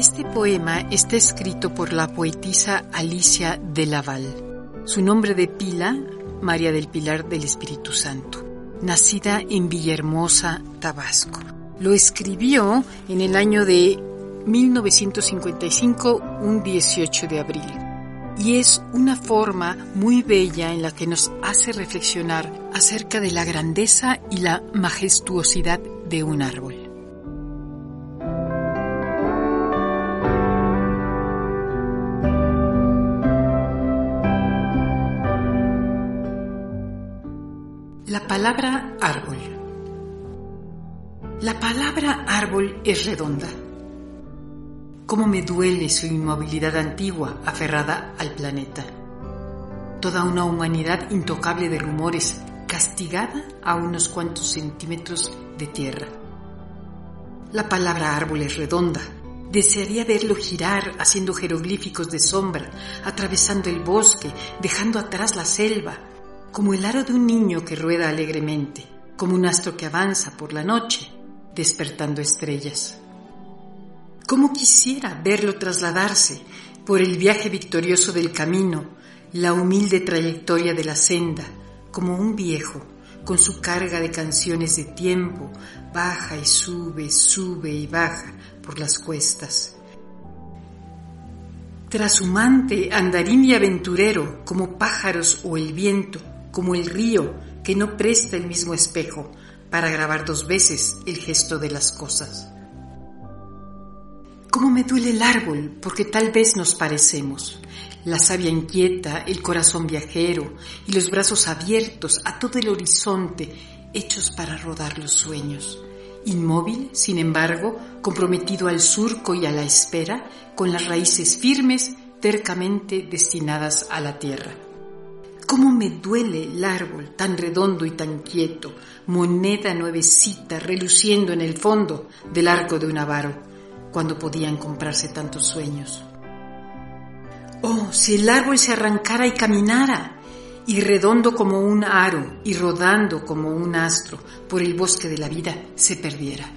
Este poema está escrito por la poetisa Alicia de Laval. Su nombre de pila, María del Pilar del Espíritu Santo, nacida en Villahermosa, Tabasco. Lo escribió en el año de 1955, un 18 de abril. Y es una forma muy bella en la que nos hace reflexionar acerca de la grandeza y la majestuosidad de un árbol. La palabra árbol. La palabra árbol es redonda. Cómo me duele su inmovilidad antigua aferrada al planeta. Toda una humanidad intocable de rumores, castigada a unos cuantos centímetros de tierra. La palabra árbol es redonda. Desearía verlo girar haciendo jeroglíficos de sombra, atravesando el bosque, dejando atrás la selva, como el aro de un niño que rueda alegremente, como un astro que avanza por la noche, despertando estrellas. ¿Cómo quisiera verlo trasladarse por el viaje victorioso del camino, la humilde trayectoria de la senda, como un viejo, con su carga de canciones de tiempo, baja y sube, sube y baja por las cuestas. Trashumante, andarín y aventurero, como pájaros o el viento, como el río que no presta el mismo espejo para grabar dos veces el gesto de las cosas. ¿Cómo me duele el árbol? Porque tal vez nos parecemos. La savia inquieta, el corazón viajero y los brazos abiertos a todo el horizonte, hechos para rodar los sueños. Inmóvil, sin embargo, comprometido al surco y a la espera, con las raíces firmes, tercamente destinadas a la tierra. ¿Cómo me duele el árbol tan redondo y tan quieto, moneda nuevecita reluciendo en el fondo del arco de un avaro, cuando podían comprarse tantos sueños? Oh, si el árbol se arrancara y caminara, y redondo como un aro y rodando como un astro por el bosque de la vida, se perdiera.